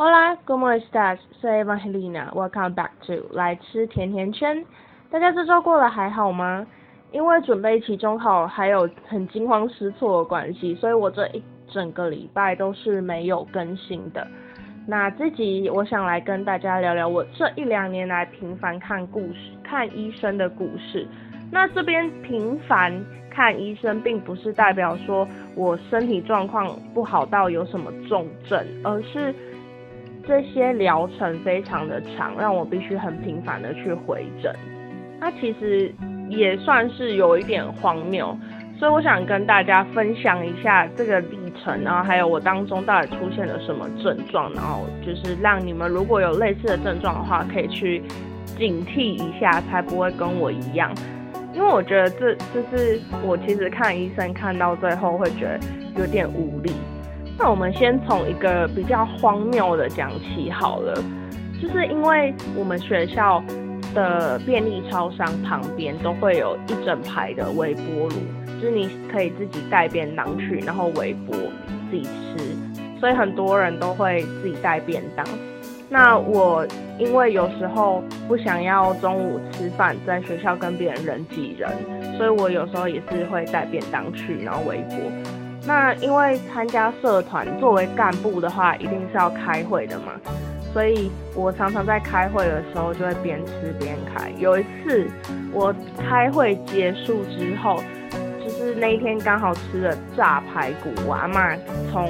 Hola, ¿cómo estás? Soy Evangelina. Welcome back to 来吃甜甜圈。大家这周过得还好吗？因为准备期中考，还有很惊慌失措的关系，所以我这一整个礼拜都是没有更新的。那这集我想来跟大家聊聊我这一两年来频繁看故事、看医生的故事。那这边频繁看医生，并不是代表说我身体状况不好到有什么重症，而是。这些疗程非常的长，让我必须很频繁的去回诊。那其实也算是有一点荒谬，所以我想跟大家分享一下这个历程，然后还有我当中到底出现了什么症状，然后就是让你们如果有类似的症状的话，可以去警惕一下，才不会跟我一样。因为我觉得这就是我其实看医生看到最后会觉得有点无力。那我们先从一个比较荒谬的讲起好了，就是因为我们学校的便利超商旁边都会有一整排的微波炉，就是你可以自己带便当去，然后微波自己吃，所以很多人都会自己带便当。那我因为有时候不想要中午吃饭在学校跟别人人挤人，所以我有时候也是会带便当去，然后微波。那因为参加社团，作为干部的话，一定是要开会的嘛，所以我常常在开会的时候就会边吃边开。有一次我开会结束之后，就是那一天刚好吃了炸排骨，我阿妈从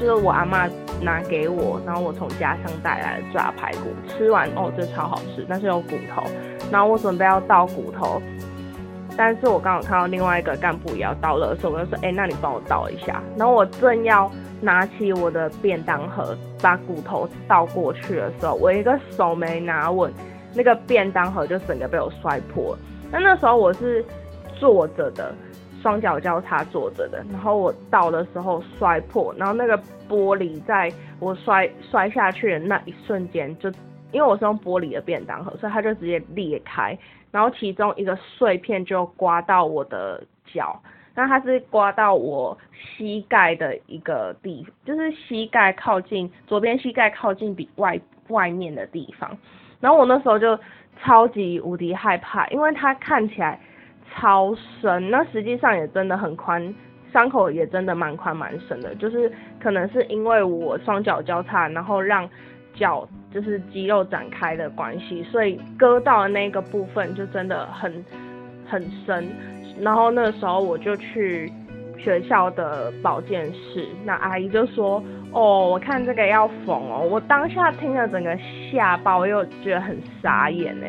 就是我阿妈拿给我，然后我从家乡带来的炸排骨，吃完哦，这超好吃，但是有骨头，然后我准备要倒骨头。但是我刚好看到另外一个干部也要倒垃圾，我就说，哎，那你帮我倒一下。然后我正要拿起我的便当盒，把骨头倒过去的时候，我一个手没拿稳，那个便当盒就整个被我摔破了。那那时候我是坐着的，双脚交叉坐着的，然后我倒的时候摔破，然后那个玻璃在我摔摔下去的那一瞬间，就因为我是用玻璃的便当盒，所以它就直接裂开。然后其中一个碎片就刮到我的脚，那它是刮到我膝盖的一个地，就是膝盖靠近左边膝盖靠近比外外面的地方。然后我那时候就超级无敌害怕，因为它看起来超深，那实际上也真的很宽，伤口也真的蛮宽蛮深的，就是可能是因为我双脚交叉，然后让。脚就是肌肉展开的关系，所以割到的那个部分就真的很很深。然后那时候我就去学校的保健室，那阿姨就说：“哦，我看这个要缝哦。”我当下听了整个吓爆，又觉得很傻眼呢。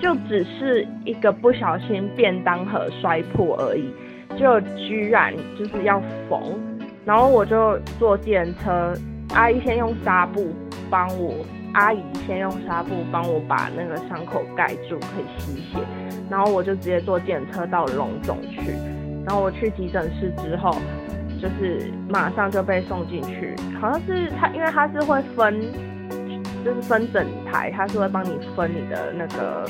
就只是一个不小心便当盒摔破而已，就居然就是要缝。然后我就坐电车，阿姨先用纱布。帮我阿姨先用纱布帮我把那个伤口盖住，可以吸血。然后我就直接坐电车到龙总去。然后我去急诊室之后，就是马上就被送进去。好像是他，因为他是会分，就是分整台，他是会帮你分你的那个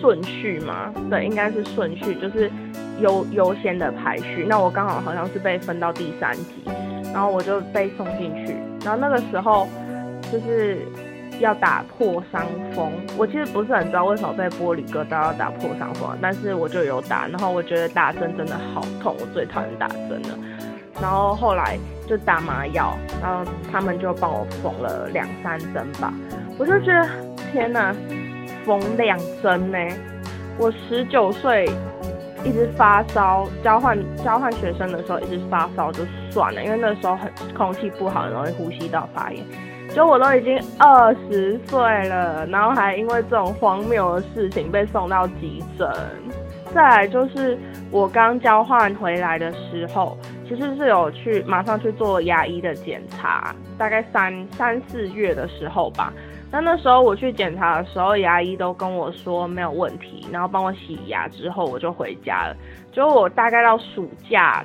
顺序嘛？对，应该是顺序，就是优优先的排序。那我刚好好像是被分到第三级，然后我就被送进去。然后那个时候就是要打破伤风，我其实不是很知道为什么被玻璃割到要打破伤风，但是我就有打，然后我觉得打针真的好痛，我最讨厌打针了。然后后来就打麻药，然后他们就帮我缝了两三针吧，我就觉得天哪，缝两针呢！我十九岁。一直发烧，交换交换学生的时候一直发烧就算了，因为那时候很空气不好，很容易呼吸道发炎。就我都已经二十岁了，然后还因为这种荒谬的事情被送到急诊。再来就是我刚交换回来的时候，其实是有去马上去做牙医的检查，大概三三四月的时候吧。那那时候我去检查的时候，牙医都跟我说没有问题，然后帮我洗牙之后我就回家了。就我大概到暑假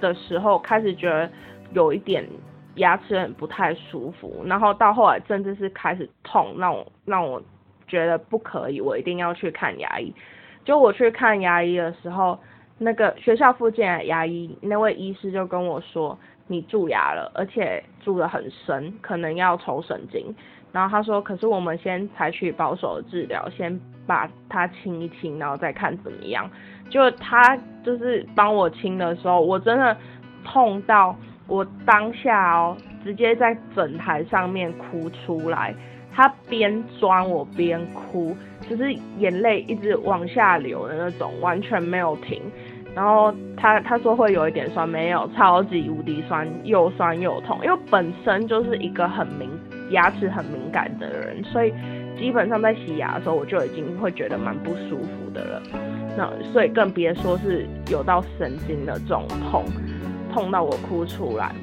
的时候开始觉得有一点牙齿很不太舒服，然后到后来甚至是开始痛，让我让我觉得不可以，我一定要去看牙医。就我去看牙医的时候，那个学校附近的牙医那位医师就跟我说，你蛀牙了，而且蛀得很深，可能要抽神经。然后他说，可是我们先采取保守的治疗，先把它清一清，然后再看怎么样。就他就是帮我清的时候，我真的痛到我当下哦，直接在整台上面哭出来。他边钻我边哭，就是眼泪一直往下流的那种，完全没有停。然后他他说会有一点酸，没有，超级无敌酸，又酸又痛。因为本身就是一个很敏牙齿很敏感的人，所以基本上在洗牙的时候我就已经会觉得蛮不舒服的了。那所以更别说是有到神经的这种痛，痛到我哭出来。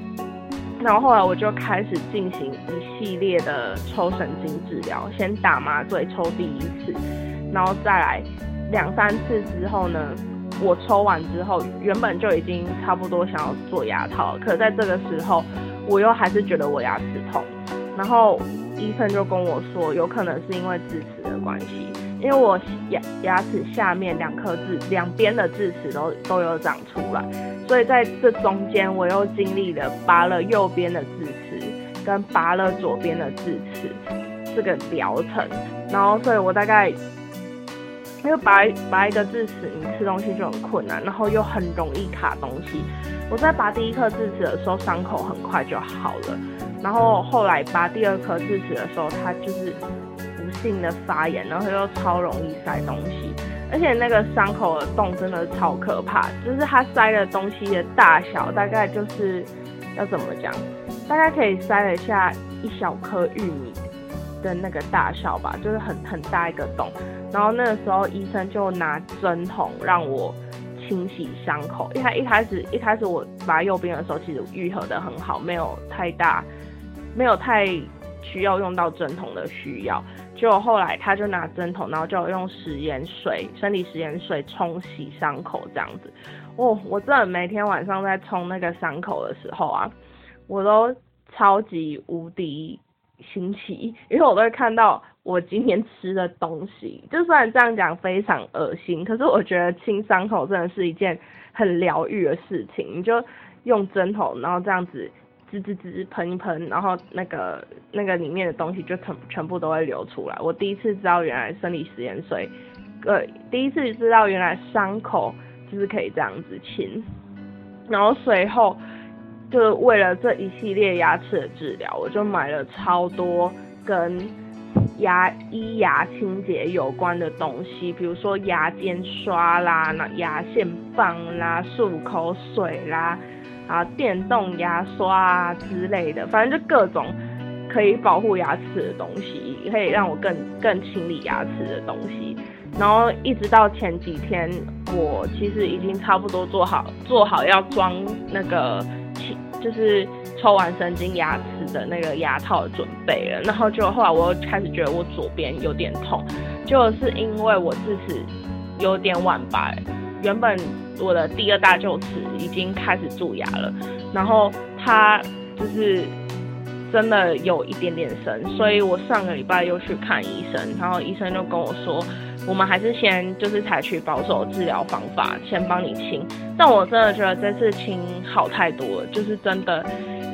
然后后来我就开始进行一系列的抽神经治疗，先打麻醉抽第一次，然后再来两三次之后呢，我抽完之后原本就已经差不多想要做牙套，可在这个时候我又还是觉得我牙齿痛，然后医生就跟我说，有可能是因为智齿的关系。因为我牙牙齿下面两颗智两边的智齿都都有长出来，所以在这中间我又经历了拔了右边的智齿跟拔了左边的智齿这个疗程，然后所以我大概因为拔拔一个智齿，你吃东西就很困难，然后又很容易卡东西。我在拔第一颗智齿的时候，伤口很快就好了，然后后来拔第二颗智齿的时候，它就是。不幸的发炎，然后又超容易塞东西，而且那个伤口的洞真的超可怕，就是它塞的东西的大小大概就是要怎么讲，大概可以塞得下一小颗玉米的那个大小吧，就是很很大一个洞。然后那个时候医生就拿针筒让我清洗伤口，一开一开始一开始我拔右边的时候，其实愈合的很好，没有太大，没有太需要用到针筒的需要。就后来他就拿针筒，然后就用食盐水、生理食盐水冲洗伤口这样子。哦，我真的每天晚上在冲那个伤口的时候啊，我都超级无敌新奇，因为我都会看到我今天吃的东西。就算这样讲非常恶心，可是我觉得清伤口真的是一件很疗愈的事情。你就用针筒，然后这样子。滋滋滋喷一喷，然后那个那个里面的东西就全全部都会流出来。我第一次知道原来生理食盐水，呃，第一次知道原来伤口就是可以这样子清。然后随后就为了这一系列牙齿的治疗，我就买了超多跟牙医牙清洁有关的东西，比如说牙尖刷啦、那牙线棒啦、漱口水啦。啊，电动牙刷啊之类的，反正就各种可以保护牙齿的东西，可以让我更更清理牙齿的东西。然后一直到前几天，我其实已经差不多做好做好要装那个就是抽完神经牙齿的那个牙套准备了。然后就后来我又开始觉得我左边有点痛，就是因为我智齿有点晚拔，原本。我的第二大臼齿已经开始蛀牙了，然后它就是真的有一点点深，所以我上个礼拜又去看医生，然后医生就跟我说，我们还是先就是采取保守治疗方法，先帮你清。但我真的觉得这次清好太多了，就是真的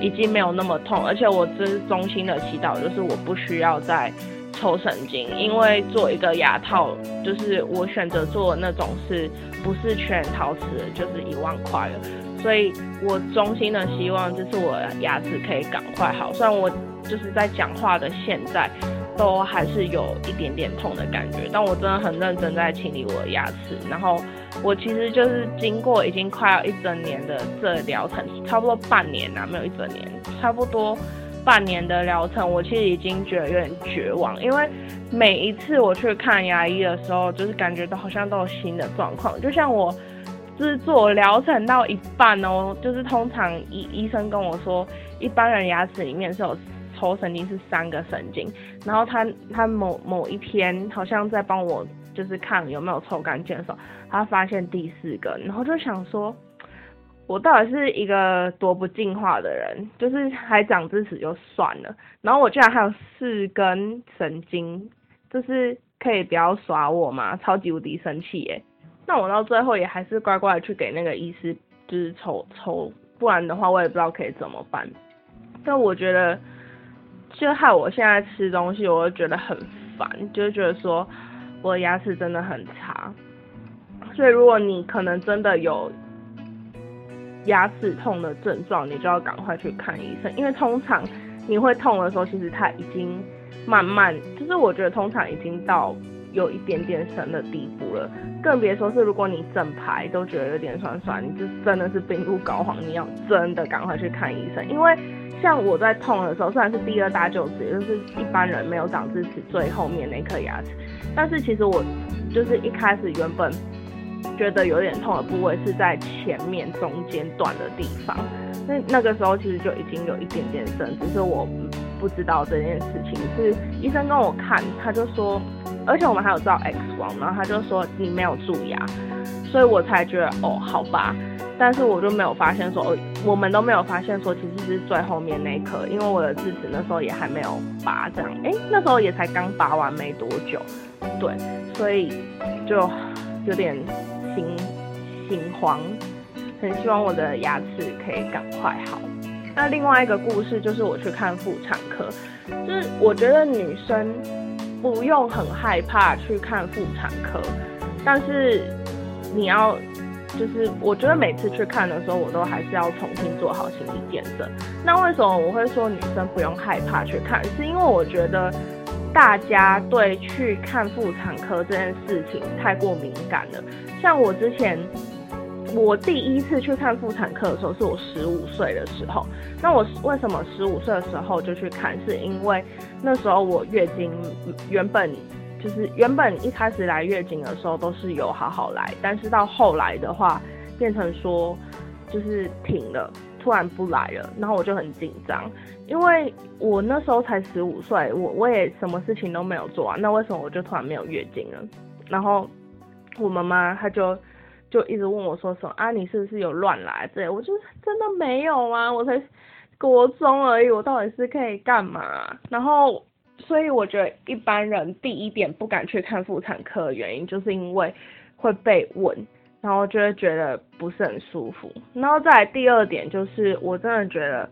已经没有那么痛，而且我这是衷心的祈祷，就是我不需要再抽神经，因为做一个牙套，就是我选择做那种是。不是全陶瓷，就是一万块了，所以我衷心的希望，就是我牙齿可以赶快好。虽然我就是在讲话的现在，都还是有一点点痛的感觉，但我真的很认真在清理我的牙齿。然后我其实就是经过已经快要一整年的这疗程，差不多半年啊，没有一整年，差不多。半年的疗程，我其实已经觉得有点绝望，因为每一次我去看牙医的时候，就是感觉都好像都有新的状况。就像我制作疗程到一半哦，就是通常医医生跟我说，一般人牙齿里面是有抽神经是三个神经，然后他他某某一天好像在帮我就是看有没有抽干净的时候，他发现第四个，然后就想说。我到底是一个多不进化的人，就是还长智齿就算了，然后我居然还有四根神经，就是可以不要耍我嘛，超级无敌生气耶！那我到最后也还是乖乖的去给那个医师，就是抽抽不然的话我也不知道可以怎么办。但我觉得，就害我现在吃东西，我就觉得很烦，就是觉得说我的牙齿真的很差。所以如果你可能真的有牙齿痛的症状，你就要赶快去看医生，因为通常你会痛的时候，其实它已经慢慢，就是我觉得通常已经到有一点点深的地步了，更别说是如果你整排都觉得有点酸酸，你就真的是病入膏肓，你要真的赶快去看医生，因为像我在痛的时候，虽然是第二大臼齿，也就是一般人没有长智齿最后面那颗牙齿，但是其实我就是一开始原本。觉得有点痛的部位是在前面中间断的地方，那那个时候其实就已经有一点点深，只是我不知道这件事情。是医生跟我看，他就说，而且我们还有照 X 光，然后他就说你没有蛀牙，所以我才觉得哦好吧，但是我就没有发现说，我们都没有发现说其实是最后面那一颗，因为我的智齿那时候也还没有拔，这样，哎，那时候也才刚拔完没多久，对，所以就有点。心心慌，很希望我的牙齿可以赶快好。那另外一个故事就是我去看妇产科，就是我觉得女生不用很害怕去看妇产科，但是你要就是我觉得每次去看的时候，我都还是要重新做好心理建设。那为什么我会说女生不用害怕去看？是因为我觉得大家对去看妇产科这件事情太过敏感了。像我之前，我第一次去看妇产科的时候，是我十五岁的时候。那我为什么十五岁的时候就去看？是因为那时候我月经原本就是原本一开始来月经的时候都是有好好来，但是到后来的话变成说就是停了，突然不来了，然后我就很紧张，因为我那时候才十五岁，我我也什么事情都没有做啊，那为什么我就突然没有月经了？然后。我妈妈她就就一直问我说什么啊，你是不是有乱来？之类我就真的没有啊，我才国中而已，我到底是可以干嘛？然后所以我觉得一般人第一点不敢去看妇产科的原因，就是因为会被问，然后就会觉得不是很舒服。然后再第二点就是，我真的觉得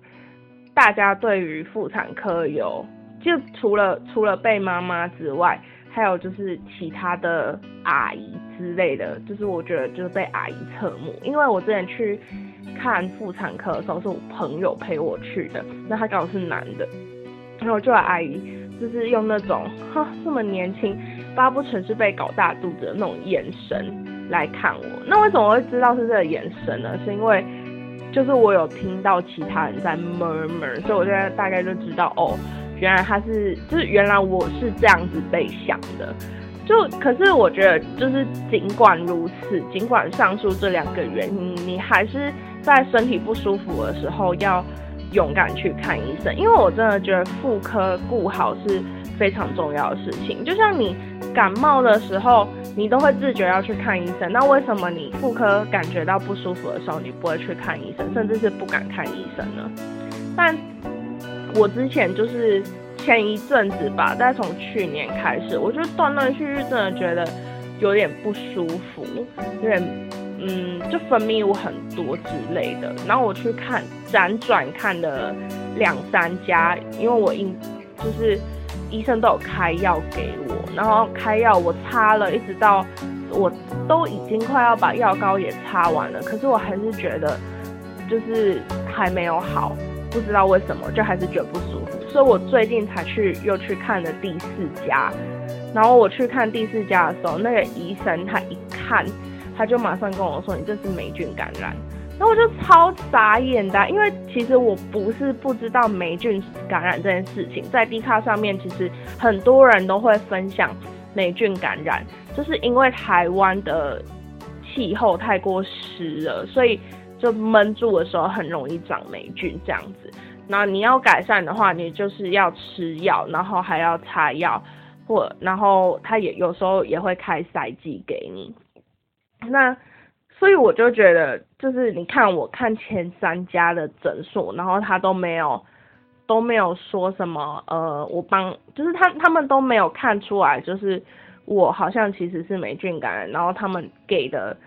大家对于妇产科有，就除了除了被妈妈之外。还有就是其他的阿姨之类的，就是我觉得就是被阿姨侧目，因为我之前去看妇产科的时候是我朋友陪我去的，那他刚好是男的，然后就阿姨就是用那种哈这么年轻，巴不成是被搞大肚子的那种眼神来看我。那为什么会知道是这个眼神呢？是因为就是我有听到其他人在 murmur，所以我现在大概就知道哦。原来他是，就是原来我是这样子被想的，就可是我觉得就是尽管如此，尽管上述这两个原因，你还是在身体不舒服的时候要勇敢去看医生，因为我真的觉得妇科顾好是非常重要的事情。就像你感冒的时候，你都会自觉要去看医生，那为什么你妇科感觉到不舒服的时候，你不会去看医生，甚至是不敢看医生呢？但我之前就是前一阵子吧，大概从去年开始，我就断断续续真的觉得有点不舒服，有点嗯，就分泌物很多之类的。然后我去看辗转看了两三家，因为我应就是医生都有开药给我，然后开药我擦了一直到我都已经快要把药膏也擦完了，可是我还是觉得就是还没有好。不知道为什么，就还是觉得不舒服，所以我最近才去又去看了第四家。然后我去看第四家的时候，那个医生他一看，他就马上跟我说：“你这是霉菌感染。”然后我就超傻眼的，因为其实我不是不知道霉菌感染这件事情，在 D 卡上面其实很多人都会分享霉菌感染，就是因为台湾的气候太过湿了，所以。就闷住的时候很容易长霉菌这样子，那你要改善的话，你就是要吃药，然后还要擦药，或然后他也有时候也会开塞剂给你。那所以我就觉得，就是你看我看前三家的诊所，然后他都没有都没有说什么，呃，我帮就是他他们都没有看出来，就是我好像其实是霉菌感染，然后他们给的。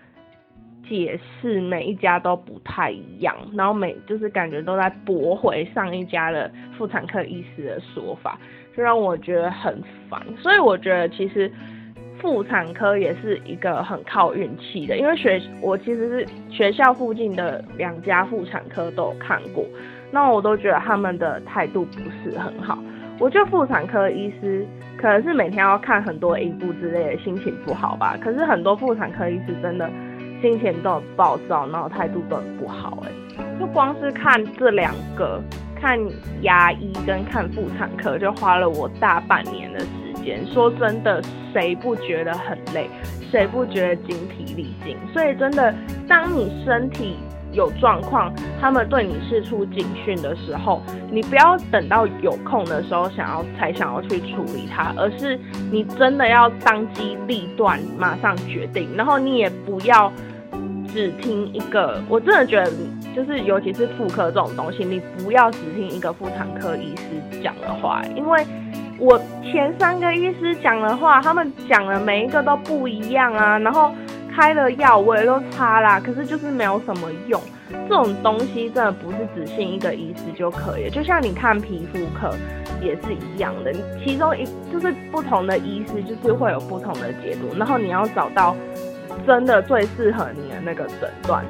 解释每一家都不太一样，然后每就是感觉都在驳回上一家的妇产科医师的说法，就让我觉得很烦。所以我觉得其实妇产科也是一个很靠运气的，因为学我其实是学校附近的两家妇产科都有看过，那我都觉得他们的态度不是很好。我觉得妇产科医师可能是每天要看很多影部之类的，心情不好吧。可是很多妇产科医师真的。心情都很暴躁，然后态度都很不好，哎，就光是看这两个，看牙医跟看妇产科，就花了我大半年的时间。说真的，谁不觉得很累？谁不觉得精疲力尽？所以真的，当你身体有状况，他们对你释出警讯的时候，你不要等到有空的时候想要才想要去处理它，而是你真的要当机立断，马上决定，然后你也不要。只听一个，我真的觉得，就是尤其是妇科这种东西，你不要只听一个妇产科医师讲的话，因为我前三个医师讲的话，他们讲的每一个都不一样啊，然后开了药我也都擦啦，可是就是没有什么用。这种东西真的不是只信一个医师就可以，就像你看皮肤科也是一样的，其中一就是不同的医师就是会有不同的解读，然后你要找到。真的最适合你的那个诊断，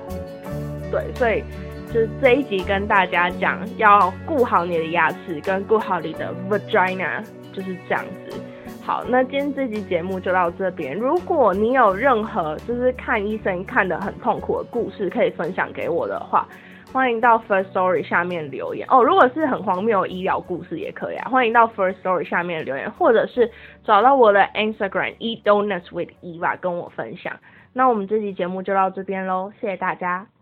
对，所以就是这一集跟大家讲，要顾好你的牙齿，跟顾好你的 vagina，就是这样子。好，那今天这集节目就到这边。如果你有任何就是看医生看得很痛苦的故事，可以分享给我的话，欢迎到 First Story 下面留言哦。如果是很荒谬医疗故事也可以啊，欢迎到 First Story 下面留言，或者是找到我的 Instagram Eat Donuts with Eva 跟我分享。那我们这期节目就到这边喽，谢谢大家。